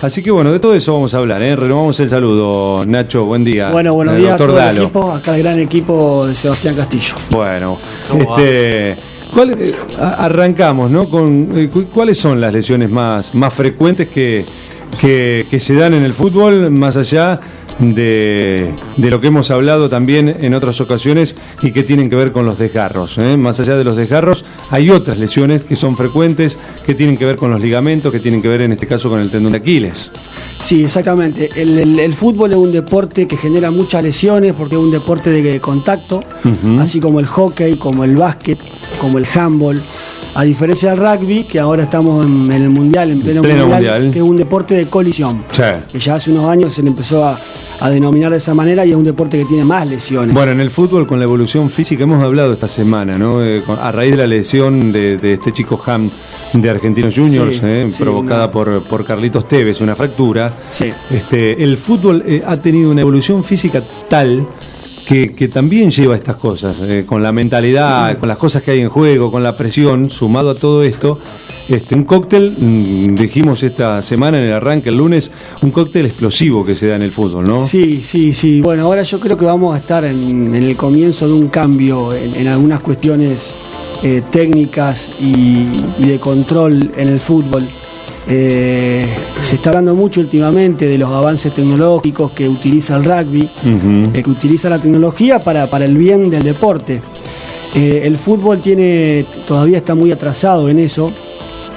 Así que bueno, de todo eso vamos a hablar. ¿eh? Renovamos el saludo, Nacho, buen día. Bueno, buenos El días a el Dalo. equipo, acá el gran equipo de Sebastián Castillo. Bueno, este, ¿cuál- eh, arrancamos, ¿no? Con, eh, cu- ¿Cuáles son las lesiones más, más frecuentes que, que, que se dan en el fútbol, más allá de, de lo que hemos hablado también en otras ocasiones y que tienen que ver con los desgarros? ¿eh? Más allá de los desgarros, hay otras lesiones que son frecuentes, que tienen que ver con los ligamentos, que tienen que ver en este caso con el tendón de Aquiles. Sí, exactamente. El, el- el fútbol es un deporte que genera muchas lesiones porque es un deporte de contacto, así como el hockey, como el básquet, como el handball. A diferencia del rugby, que ahora estamos en, en el mundial, en pleno, Pleno mundial, mundial. que es un deporte de colisión. Sí. Que ya hace unos años se le empezó a, a denominar de esa manera y es un deporte que tiene más lesiones. Bueno, en el fútbol con la evolución física hemos hablado esta semana, ¿no? Eh, con- a raíz de la lesión de, de este chico Ham de Argentinos Juniors, Sí, eh, sí, provocada por, por Carlitos Tevez, una fractura. Sí. Este, el fútbol eh, ha tenido una evolución física tal que, también lleva estas cosas, eh, con la mentalidad, con las cosas que hay en juego, con la presión, sumado a todo esto. Este, un cóctel, mm, dijimos esta semana en el arranque, el lunes, un cóctel explosivo que se da en el fútbol, ¿no? Sí, sí, sí. Bueno, ahora yo creo que vamos a estar en, el comienzo de un cambio en, algunas cuestiones eh, técnicas y de control en el fútbol. Eh, se está hablando mucho últimamente de los avances tecnológicos que utiliza el rugby, eh, que utiliza la tecnología para, para el bien del deporte. Eh, el fútbol tiene, todavía está muy atrasado en eso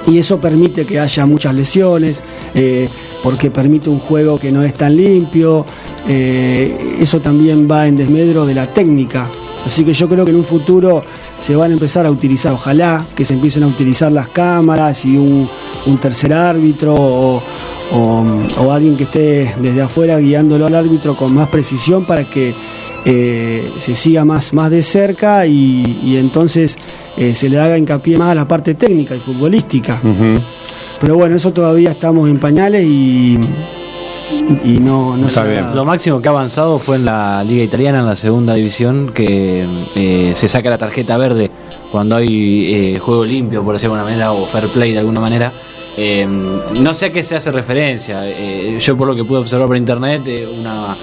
y eso permite que haya muchas lesiones, porque permite un juego que no es tan limpio, eso también va en desmedro de la técnica. Así que yo creo que en un futuro se van a empezar a utilizar, ojalá que se empiecen a utilizar las cámaras y un, un tercer árbitro o, o- o alguien que esté desde afuera guiándolo al árbitro con más precisión para que eh, se siga más, más de cerca y, y entonces eh, se le haga hincapié más a la parte técnica y futbolística. Pero bueno, eso todavía estamos en pañales y, y no, no Está se bien. Lo máximo que ha avanzado fue en la Liga Italiana, en la segunda división, que eh, se saca la tarjeta verde cuando hay eh, juego limpio, por decirlo de alguna manera, o fair play de alguna manera. Eh, no sé a qué se hace referencia. Eh, yo, por lo que pude observar por internet, eh, una,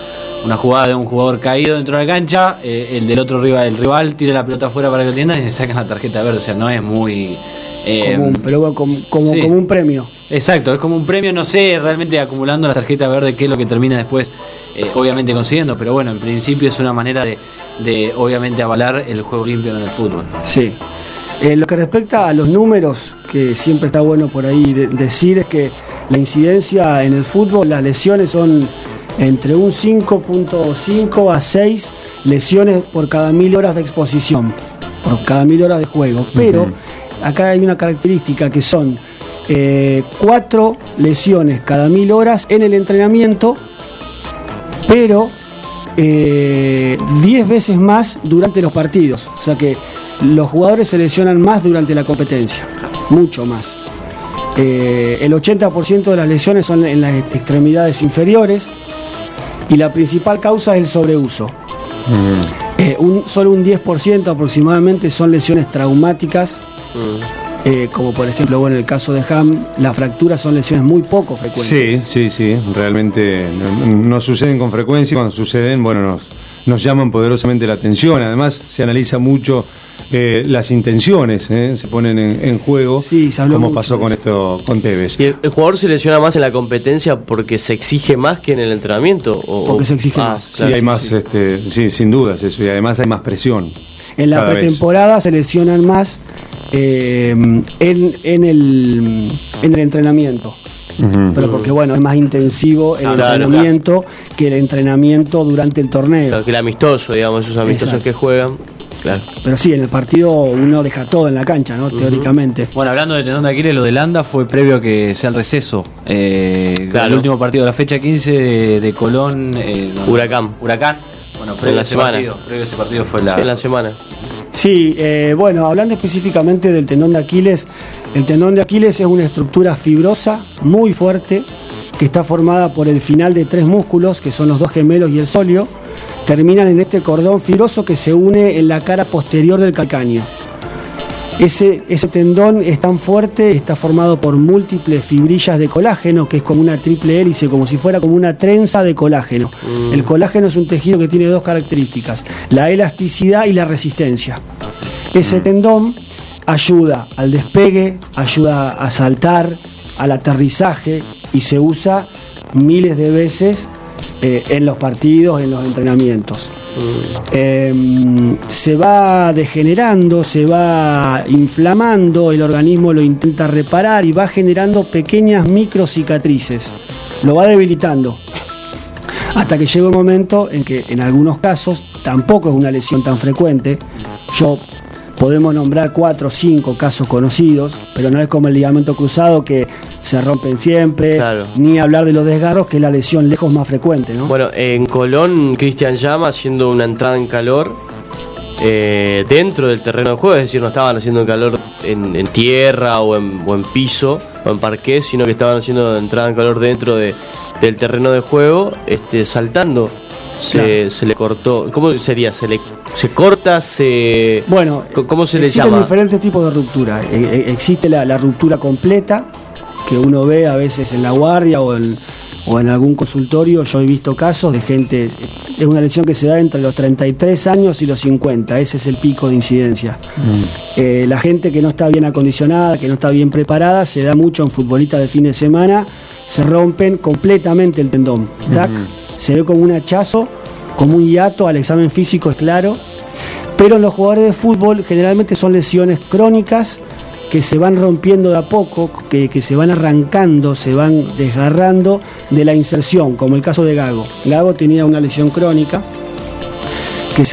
una jugada de un jugador caído dentro de la cancha, eh, el del otro rival, el rival tira la pelota afuera para que atiendan y le sacan la tarjeta verde. O sea, no es muy. eh, Común, pero bueno, como, como, sí. como un premio. Exacto, es como un premio, no sé, realmente acumulando la tarjeta verde qué es lo que termina después, eh, obviamente consiguiendo, pero bueno, en principio es una manera de, de, obviamente avalar el juego limpio en el fútbol. Sí. Eh, lo que respecta a los números, que siempre está bueno por ahí de- decir, es que la incidencia en el fútbol, las lesiones son entre un 5.5 a 6 lesiones por cada mil horas de exposición, por cada mil horas de juego. Pero acá hay una característica que son eh, cuatro lesiones cada mil horas en el entrenamiento, pero eh, 10 veces más durante los partidos. O sea que los jugadores se lesionan más durante la competencia, mucho más. Eh, el 80% de las lesiones son en las extremidades inferiores y la principal causa es el sobreuso. Eh, un- solo un 10% aproximadamente son lesiones traumáticas, eh, como por ejemplo, bueno, en el caso de Ham, las fracturas son lesiones muy poco frecuentes. Sí, sí, sí, realmente no, no suceden con frecuencia y cuando suceden, bueno, nos, nos llaman poderosamente la atención. Además, se analiza mucho eh, las intenciones, ¿eh? se ponen en, en juego, Sí, se habló como mucho pasó con esto con Tevez. ¿Y el, el jugador se lesiona más en la competencia porque se exige más que en el entrenamiento? O, Porque se exige Ah, más. Sí, claro, hay más, Este, sí, sin dudas eso, y además hay más presión. En la vez. pretemporada se lesionan más eh, en, en el, en el entrenamiento. Pero porque bueno, es más intensivo el Claro, claro. entrenamiento que el entrenamiento durante el torneo. Claro, que el amistoso, digamos, esos amistosos Exacto. que juegan. Claro. Pero sí, en el partido uno deja todo en la cancha, ¿no? Teóricamente. Bueno, hablando de tendón de Aquiles, lo de Landa fue previo a que sea el receso. Eh, Claro. El último partido de la fecha 15 de, de Colón. eh, no, Huracán. Huracán. Bueno, previo la a ese semana. partido. Previo a ese partido fue la. Sí, en la semana. Sí, eh, bueno, hablando específicamente del tendón de Aquiles, el tendón de Aquiles es una estructura fibrosa muy fuerte que está formada por el final de tres músculos, que son los dos gemelos y el sóleo, terminan en este cordón fibroso que se une en la cara posterior del calcáneo. Ese, ese tendón es tan fuerte, está formado por múltiples fibrillas de colágeno, que es como una triple hélice, como si fuera como una trenza de colágeno. Mm. El colágeno es un tejido que tiene dos características, la elasticidad y la resistencia. Ese tendón ayuda al despegue, ayuda a saltar, al aterrizaje y se usa miles de veces eh, en los partidos, en los entrenamientos. Eh, se va degenerando, se va inflamando, el organismo lo intenta reparar y va generando pequeñas microcicatrices, lo va debilitando. Hasta que llega un momento en que en algunos casos tampoco es una lesión tan frecuente. Yo podemos nombrar cuatro o cinco casos conocidos, pero no es como el ligamento cruzado que se rompen siempre, Claro. ni hablar de los desgarros, que es la lesión lejos más frecuente, ¿no? Bueno, en Colón, Cristian Llama haciendo una entrada en calor eh, dentro del terreno de juego, es decir, no estaban haciendo calor en, en tierra o en, o en piso o en parqué, sino que estaban haciendo entrada en calor dentro de, del terreno de juego, este, saltando. Se, Claro. se le cortó, ¿cómo sería? ¿Se le se corta? Se, Bueno, ¿cómo se le existen llama? diferentes tipos de ruptura. Eh, eh, existe la, la ruptura completa, que uno ve a veces en la guardia o en, o en algún consultorio. Yo he visto casos de gente, es una lesión que se da entre los 33 años y los 50, ese es el pico de incidencia. Eh, la gente que no está bien acondicionada, que no está bien preparada, se da mucho en futbolistas de fin de semana, se rompen completamente el tendón. ¿tac? Se ve como un hachazo, como un hiato, al examen físico es claro. Pero en los jugadores de fútbol generalmente son lesiones crónicas que se van rompiendo de a poco, que, que se van arrancando, se van desgarrando de la inserción, como el caso de Gago. Gago tenía una lesión crónica que,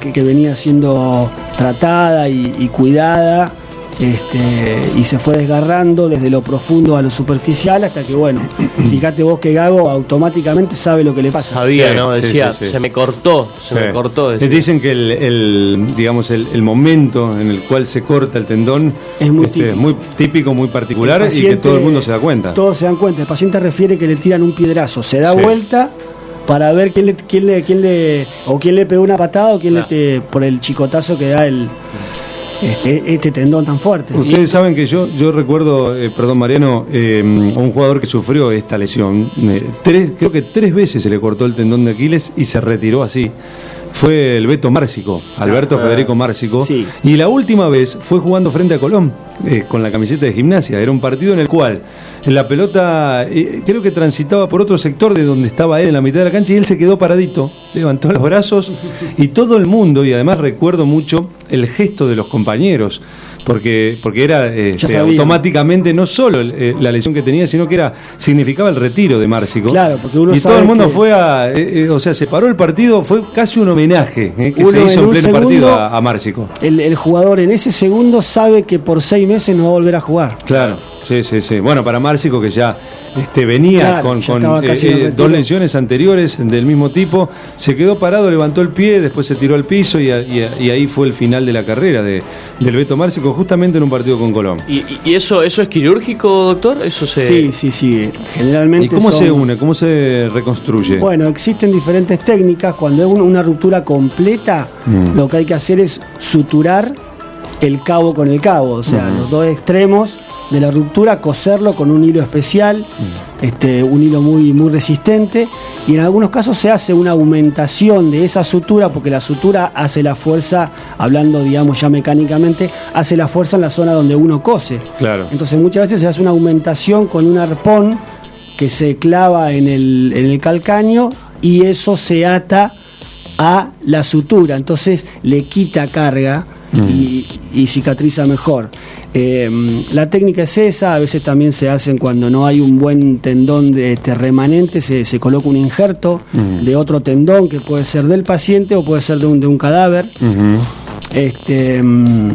que, que- venía siendo tratada y cuidada este, y se fue desgarrando desde lo profundo a lo superficial hasta que, bueno, fíjate vos que Gago automáticamente sabe lo que le pasa. sabía, Sí, ¿no? Decía, sí, sí. se me cortó, se me cortó. Decía. dicen que el, el, digamos el, el momento en el cual se corta el tendón Es muy este, típico. muy típico, muy particular y que todo el mundo se da cuenta. Todos se dan cuenta. El paciente refiere que le tiran un piedrazo, se da Sí. vuelta para ver quién le, quién le, quién le, o quién le pegó una patada o quién Claro. le te, por el chicotazo que da el este, este tendón tan fuerte. Ustedes saben que yo, yo recuerdo, eh, perdón Mariano, eh, a un jugador que sufrió esta lesión. Eh, tres, creo que tres veces se le cortó el tendón de Aquiles y se retiró así. Fue el Beto Márcico, Alberto Federico Márcico. Sí. Y la última vez fue jugando frente a Colón, eh, con la camiseta de gimnasia. Era un partido en el cual la pelota eh, creo que transitaba por otro sector de donde estaba él en la mitad de la cancha y él se quedó paradito, levantó los brazos y todo el mundo, y además recuerdo mucho el gesto de los compañeros. Porque, porque era eh, este, automáticamente no solo eh, la lesión que tenía, sino que era significaba el retiro de Márcico. Claro, porque uno y todo el mundo que- fue a. eh, eh, o sea, se paró el partido, fue casi un homenaje eh, que Uno se hizo en pleno segundo- partido a, a Márcico. El, el jugador en ese segundo sabe que por seis meses no va a volver a jugar. Claro, sí, sí, sí. Bueno, para Márcico que ya este, venía Claro, con, ya eh, eh, dos lesiones anteriores del mismo tipo, se quedó parado, levantó el pie, después se tiró al piso y, a- y a- y ahí fue el final de la carrera de, del Beto Márcico, justamente en un partido con Colón. ¿Y, eso, eso es quirúrgico, doctor? Eso se... Sí, sí, sí. Generalmente. ¿Y cómo son- se une? ¿Cómo se reconstruye? Bueno, existen diferentes técnicas. Cuando es un- una ruptura completa, Mm. lo que hay que hacer es suturar el cabo con el cabo, o sea, los dos extremos de la ruptura, coserlo con un hilo especial, este, un hilo muy, muy resistente, y en algunos casos se hace una aumentación de esa sutura, porque la sutura hace la fuerza, hablando digamos ya mecánicamente, hace la fuerza en la zona donde uno cose. Claro. Entonces muchas veces se hace una aumentación con un arpón que se clava en el, en el calcaño y eso se ata a la sutura, entonces le quita carga y, y cicatriza mejor. Eh, la técnica es esa, a veces también se hacen cuando no hay un buen tendón de este remanente, se, se coloca un injerto de otro tendón que puede ser del paciente o puede ser de un, de un cadáver. Este, mm,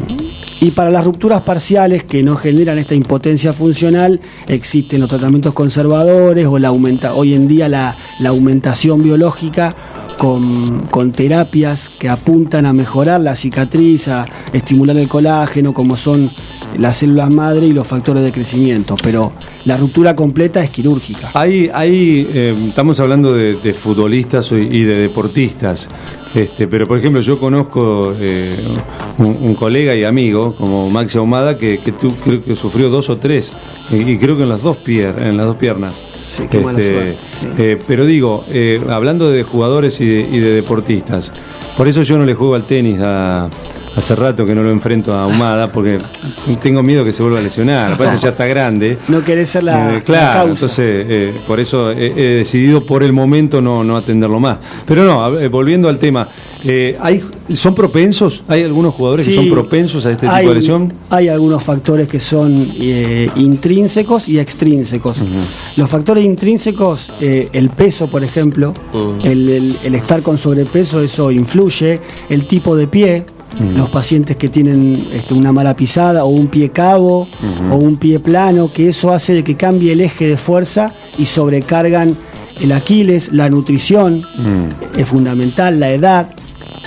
y para las rupturas parciales que no generan esta impotencia funcional, existen los tratamientos conservadores o la aumenta, hoy en día la, la aumentación biológica con, con terapias que apuntan a mejorar la cicatriz, a estimular el colágeno, como son las células madre y los factores de crecimiento, pero la ruptura completa es quirúrgica. Ahí, ahí eh, estamos hablando de, futbolistas y de deportistas, este, pero por ejemplo yo conozco eh, un, colega y amigo como Maxi Ahumada que, que creo que sufrió dos o tres y, y creo que en las dos, pier, en las dos piernas. Sí, qué mala suerte, sí. eh, pero digo, eh, hablando de jugadores y de, y de deportistas, por eso yo no le juego al tenis a, Hace rato que no lo enfrento a Ahumada porque tengo miedo que se vuelva a lesionar. Aparte ya está grande. No querés ser la, Eh, claro, la causa. entonces eh, por eso he, decidido por el momento no, no atenderlo más. Pero no, volviendo al tema, ¿hay, ¿son propensos? ¿Hay algunos jugadores que son propensos a este tipo hay, de lesión? Hay algunos factores que son eh, intrínsecos y extrínsecos. Los factores intrínsecos, eh, el peso, por ejemplo, el, el- el estar con sobrepeso, eso influye. El tipo de pie, los pacientes que tienen este, una mala pisada o un pie cabo o un pie plano, que eso hace de que cambie el eje de fuerza y sobrecargan el Aquiles, la nutrición es fundamental, la edad.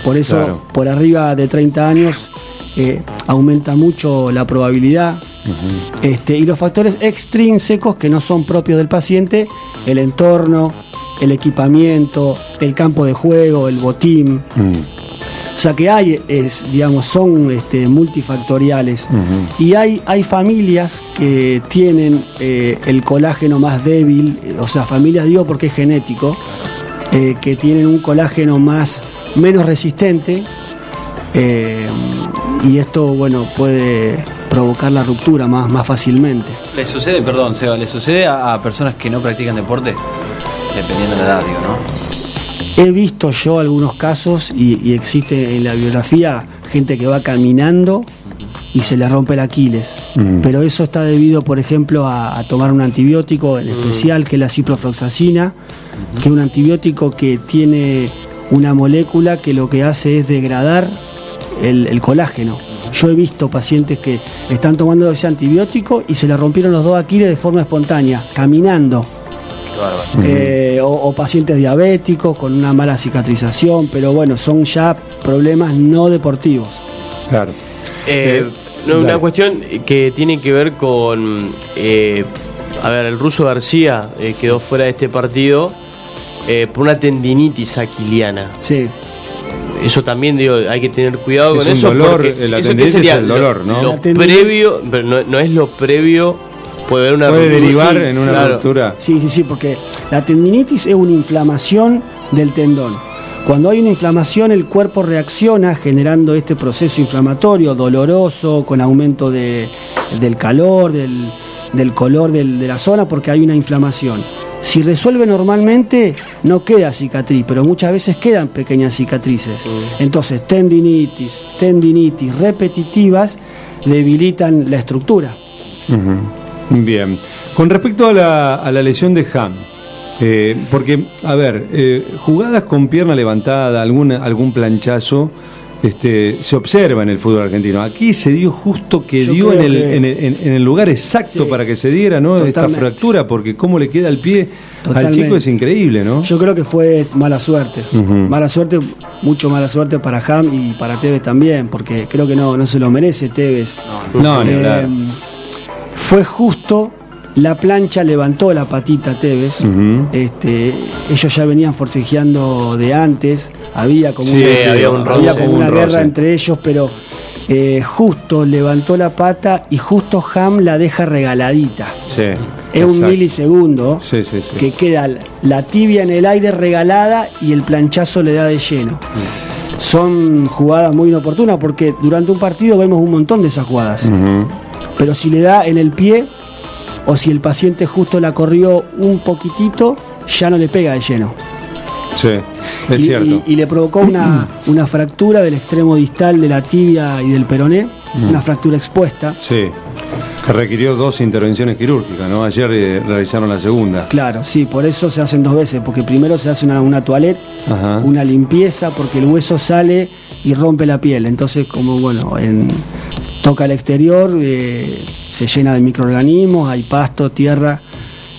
Por eso, Claro. por arriba de 30 años, eh, aumenta mucho la probabilidad. Este, y los factores extrínsecos que no son propios del paciente, el entorno, el equipamiento, el campo de juego, el botín. Mm, O sea que hay, es, digamos, son este, multifactoriales. Y hay, hay familias que tienen eh, el colágeno más débil, o sea, familias digo porque es genético, eh, que tienen un colágeno más menos resistente. eh, y esto, bueno, puede provocar la ruptura más, más fácilmente. ¿Le sucede, perdón, Seba, le sucede a, a personas que no practican deporte? Dependiendo de la edad, digo, ¿no? He visto yo algunos casos y, y existe en la biografía gente que va caminando y se le rompe el Aquiles. Mm. Pero eso está debido, por ejemplo, a, a tomar un antibiótico en especial, que es la ciprofloxacina, que es un antibiótico que tiene una molécula que lo que hace es degradar el, el colágeno. Yo he visto pacientes que están tomando ese antibiótico y se le rompieron los dos Aquiles de forma espontánea, caminando. Eh, o, o pacientes diabéticos con una mala cicatrización, pero bueno, son ya problemas no deportivos. claro. Eh, Eh, no, una cuestión que tiene que ver con. eh, a ver, el ruso García eh, quedó fuera de este partido eh, por una tendinitis aquiliana. Sí, Eso también digo, hay que tener cuidado Es con un eso. dolor, porque eh, la eso que tendinitis sería es el dolor, lo- ¿no? Lo previo, pero no, no es lo previo, puede haber una Puede derivar Sí, en una claro. ruptura. sí, sí, sí, porque la tendinitis es una inflamación del tendón. Cuando hay una inflamación, el cuerpo reacciona generando este proceso inflamatorio doloroso, con aumento de- del calor, del, del color del- de la zona, porque hay una inflamación. Si resuelve normalmente, no queda cicatriz, pero muchas veces quedan pequeñas cicatrices. Entonces, tendinitis, tendinitis repetitivas debilitan la estructura. Bien. Con respecto a la, a la lesión de Ham, eh, porque, a ver, eh, jugadas con pierna levantada, alguna, algún planchazo, este, se observa en el fútbol argentino. Aquí se dio justo que Yo dio en el, que- en, el, en- en el lugar exacto Sí, para que se diera ¿no? esta fractura, porque cómo le queda el pie al chico es increíble, ¿no? Yo creo que fue mala suerte. Mala suerte, mucho mala suerte para Ham y para Tevez también, porque creo que no, no se lo merece Tevez. no, ni Eh, hablar. fue justo, la plancha levantó la patita Tevez. Ujú. este, ellos ya venían forcejeando de antes, había como Sí, una, había un había roce, como un una roce. guerra entre ellos, pero eh, justo levantó la pata y justo Ham la deja regaladita. Sí, Es un milisegundo Sí, sí, sí. que queda la tibia en el aire regalada y el planchazo le da de lleno. Son jugadas muy inoportunas porque durante un partido vemos un montón de esas jugadas. Pero si le da en el pie o si el paciente justo la corrió un poquitito, ya no le pega de lleno. Sí, es y, cierto. y- y le provocó una, una fractura del extremo distal de la tibia y del peroné, una fractura expuesta. Sí, que requirió dos intervenciones quirúrgicas, ¿no? Ayer eh, realizaron la segunda. Claro, sí, por eso se hacen dos veces, porque primero se hace una, una toilette, Ajá. una limpieza, porque el hueso sale y rompe la piel. Entonces, como bueno, en- toca el exterior, eh, se llena de microorganismos, hay pasto, tierra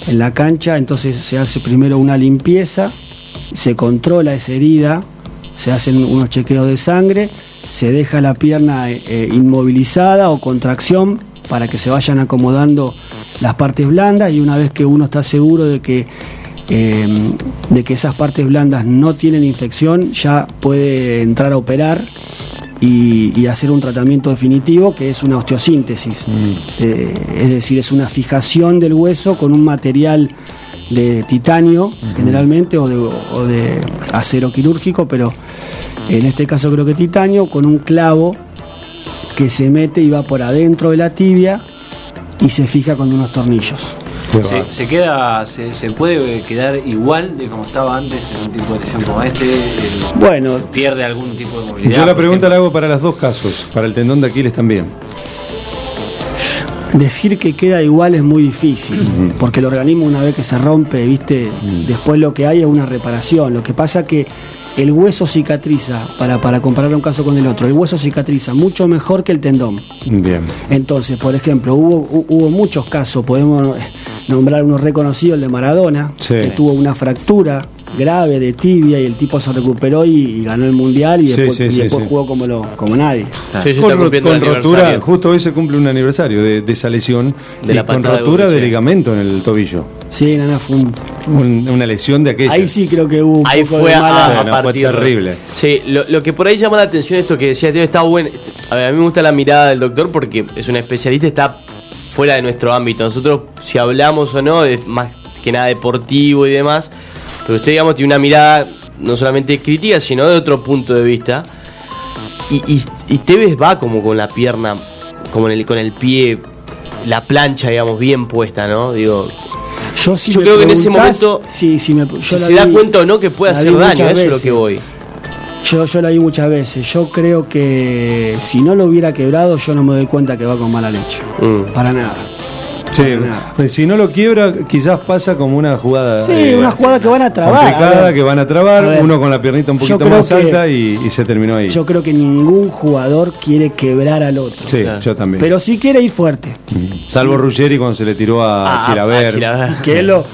en la cancha, entonces se hace primero una limpieza se controla esa herida, se hacen unos chequeos de sangre, se deja la pierna eh, eh, inmovilizada o contracción para que se vayan acomodando las partes blandas y una vez que uno está seguro de que eh, de que esas partes blandas no tienen infección, ya puede entrar a operar y, hacer un tratamiento definitivo que es una osteosíntesis. Mm. es decir, es una fijación del hueso con un material de titanio generalmente o de, o de acero quirúrgico, pero en este caso creo que titanio, con un clavo que se mete y va por adentro de la tibia y se fija con unos tornillos. Se, queda, se, puede quedar igual de como estaba antes en un tipo de lesión como este. bueno, pierde algún tipo de movilidad. Yo la pregunta la hago para los dos casos, para el tendón de Aquiles también. Decir que queda igual es muy difícil, porque el organismo una vez que se rompe, viste, después lo que hay es una reparación. Lo que pasa que el hueso cicatriza, para, para comparar un caso con el otro, el hueso cicatriza mucho mejor que el tendón. Bien. Entonces, por ejemplo, hubo, hubo muchos casos, podemos nombrar uno reconocido, el de Maradona, que tuvo una fractura grave de tibia y el tipo se recuperó y, ganó el mundial y después, jugó como, lo, como nadie. con, rotura, justo hoy se cumple un aniversario de, esa lesión de la con rotura de, ligamento en el tobillo. Sí, nada, fue una lesión de aquella. Ahí sí creo que hubo un ahí poco fue de mala, fue terrible. Sí, lo, que por ahí llama la atención esto que decía Tío está bueno. A, ver, a mí me gusta la mirada del doctor porque es un especialista, está fuera de nuestro ámbito. Nosotros, si hablamos o no, es más que nada deportivo y demás, pero usted, digamos, tiene una mirada no solamente crítica, sino de otro punto de vista. Y, y, Tevez va como con la pierna, como en el, con el pie, la plancha, digamos, bien puesta, ¿no? Digo, yo, yo creo que en ese momento, sí, sí me, si se da cuenta o no que puede hacer daño, eso es lo que voy. Yo, yo la vi muchas veces. Yo creo que si no lo hubiera quebrado, yo no me doy cuenta que va con mala leche. Mm. Para nada. Sí, pues si no lo quiebra, quizás pasa como una jugada. Sí, eh, una jugada que van a trabar. Complicada, que van a trabar, uno con la piernita un poquito más alta y, se terminó ahí. Yo creo que ningún jugador quiere quebrar al otro. Sí, yo también. Pero sí quiere ir fuerte. Salvo Ruggeri cuando se le tiró a, ah, Chilaver. Que él lo,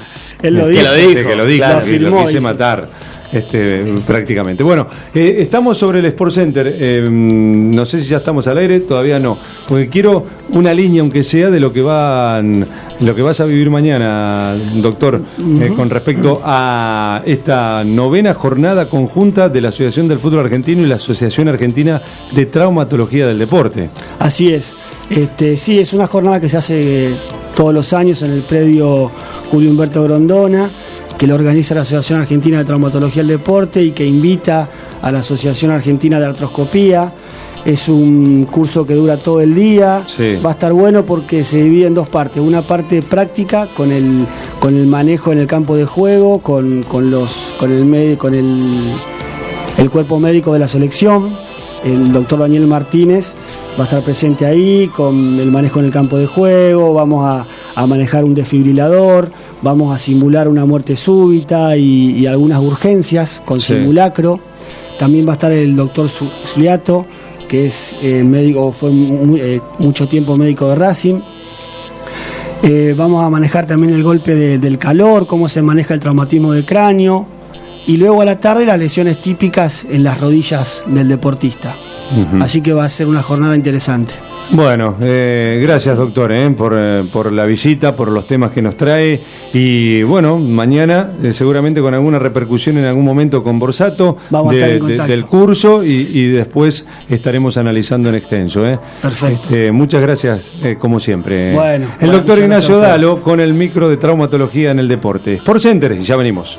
él lo dijo. Que lo dijo, que lo, dijo, que lo quise matar. Este, prácticamente. Bueno, eh, estamos sobre el Sport Center. Eh, no sé si ya estamos al aire, todavía no. Porque quiero una línea, aunque sea, de lo que van, lo que vas a vivir mañana, doctor, eh, con respecto a esta novena jornada conjunta de la Asociación del Fútbol Argentino y la Asociación Argentina de Traumatología del Deporte. Así es. Este, sí, es una jornada que se hace todos los años en el predio Julio Humberto Grondona que lo organiza la Asociación Argentina de Traumatología del Deporte y que invita a la Asociación Argentina de Artroscopía. Es un curso que dura todo el día. Va a estar bueno porque se divide en dos partes. Una parte práctica con el, con el manejo en el campo de juego, con, los, con, el, con el, el cuerpo médico de la selección. El doctor Daniel Martínez va a estar presente ahí con el manejo en el campo de juego. Vamos a, a manejar un desfibrilador vamos a simular una muerte súbita y, algunas urgencias con simulacro. También va a estar el doctor Zuliato, que es eh, médico, fue eh, mucho tiempo médico de Racing. Eh, vamos a manejar también el golpe del calor, cómo se maneja el traumatismo de cráneo. Y luego a la tarde las lesiones típicas en las rodillas del deportista. Así que va a ser una jornada interesante. Bueno, eh, gracias doctor eh, por, eh, por, la visita, por los temas que nos trae y bueno, mañana seguramente con alguna repercusión en algún momento con Borsato del curso y, después estaremos analizando en extenso. Perfecto. Este, muchas gracias como siempre. Bueno, el doctor Ignacio Dalo con el micro de traumatología en el deporte. Sport Center, ya venimos.